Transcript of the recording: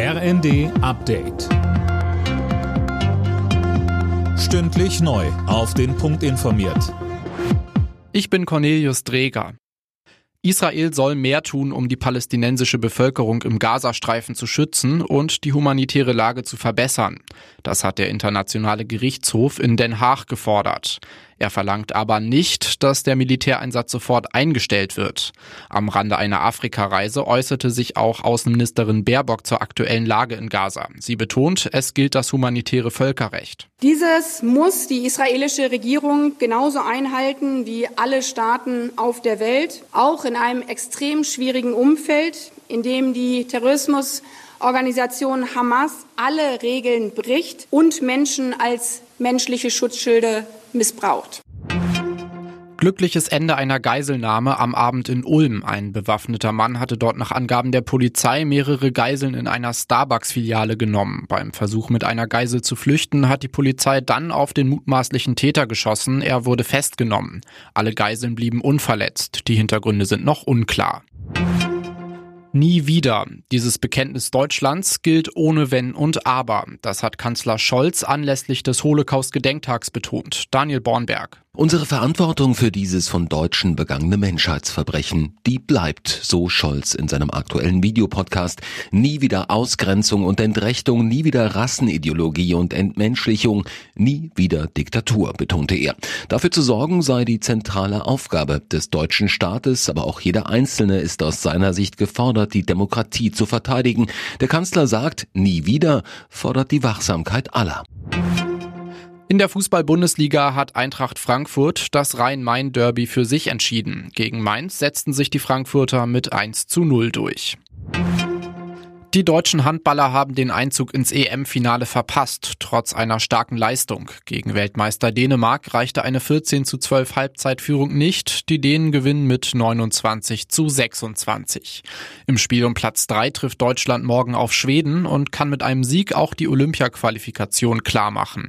RND Update. Stündlich neu. Auf den Punkt informiert. Ich bin Cornelius Dreger. Israel soll mehr tun, um die palästinensische Bevölkerung im Gazastreifen zu schützen und die humanitäre Lage zu verbessern. Das hat der Internationale Gerichtshof in Den Haag gefordert. Er verlangt aber nicht, dass der Militäreinsatz sofort eingestellt wird. Am Rande einer Afrikareise äußerte sich auch Außenministerin Baerbock zur aktuellen Lage in Gaza. Sie betont, es gilt das humanitäre Völkerrecht. Dieses muss die israelische Regierung genauso einhalten wie alle Staaten auf der Welt, auch in einem extrem schwierigen Umfeld, in dem die Terrorismusorganisation Hamas alle Regeln bricht und Menschen als menschliche Schutzschilde missbraucht. Glückliches Ende einer Geiselnahme am Abend in Ulm. Ein bewaffneter Mann hatte dort nach Angaben der Polizei mehrere Geiseln in einer Starbucks-Filiale genommen. Beim Versuch mit einer Geisel zu flüchten hat die Polizei dann auf den mutmaßlichen Täter geschossen. Er wurde festgenommen. Alle Geiseln blieben unverletzt. Die Hintergründe sind noch unklar. Nie wieder. Dieses Bekenntnis Deutschlands gilt ohne Wenn und Aber. Das hat Kanzler Scholz anlässlich des Holocaust-Gedenktags betont. Daniel Bornberg. Unsere Verantwortung für dieses von Deutschen begangene Menschheitsverbrechen, die bleibt, so Scholz in seinem aktuellen Videopodcast. Nie wieder Ausgrenzung und Entrechtung, nie wieder Rassenideologie und Entmenschlichung, nie wieder Diktatur, betonte er. Dafür zu sorgen sei die zentrale Aufgabe des deutschen Staates, aber auch jeder Einzelne ist aus seiner Sicht gefordert, die Demokratie zu verteidigen. Der Kanzler sagt, nie wieder, fordert die Wachsamkeit aller. In der Fußball-Bundesliga hat Eintracht Frankfurt das Rhein-Main-Derby für sich entschieden. Gegen Mainz setzten sich die Frankfurter mit 1 zu 0 durch. Die deutschen Handballer haben den Einzug ins EM-Finale verpasst, trotz einer starken Leistung. Gegen Weltmeister Dänemark reichte eine 14 zu 12 Halbzeitführung nicht. Die Dänen gewinnen mit 29 zu 26. Im Spiel um Platz 3 trifft Deutschland morgen auf Schweden und kann mit einem Sieg auch die Olympia-Qualifikation klarmachen.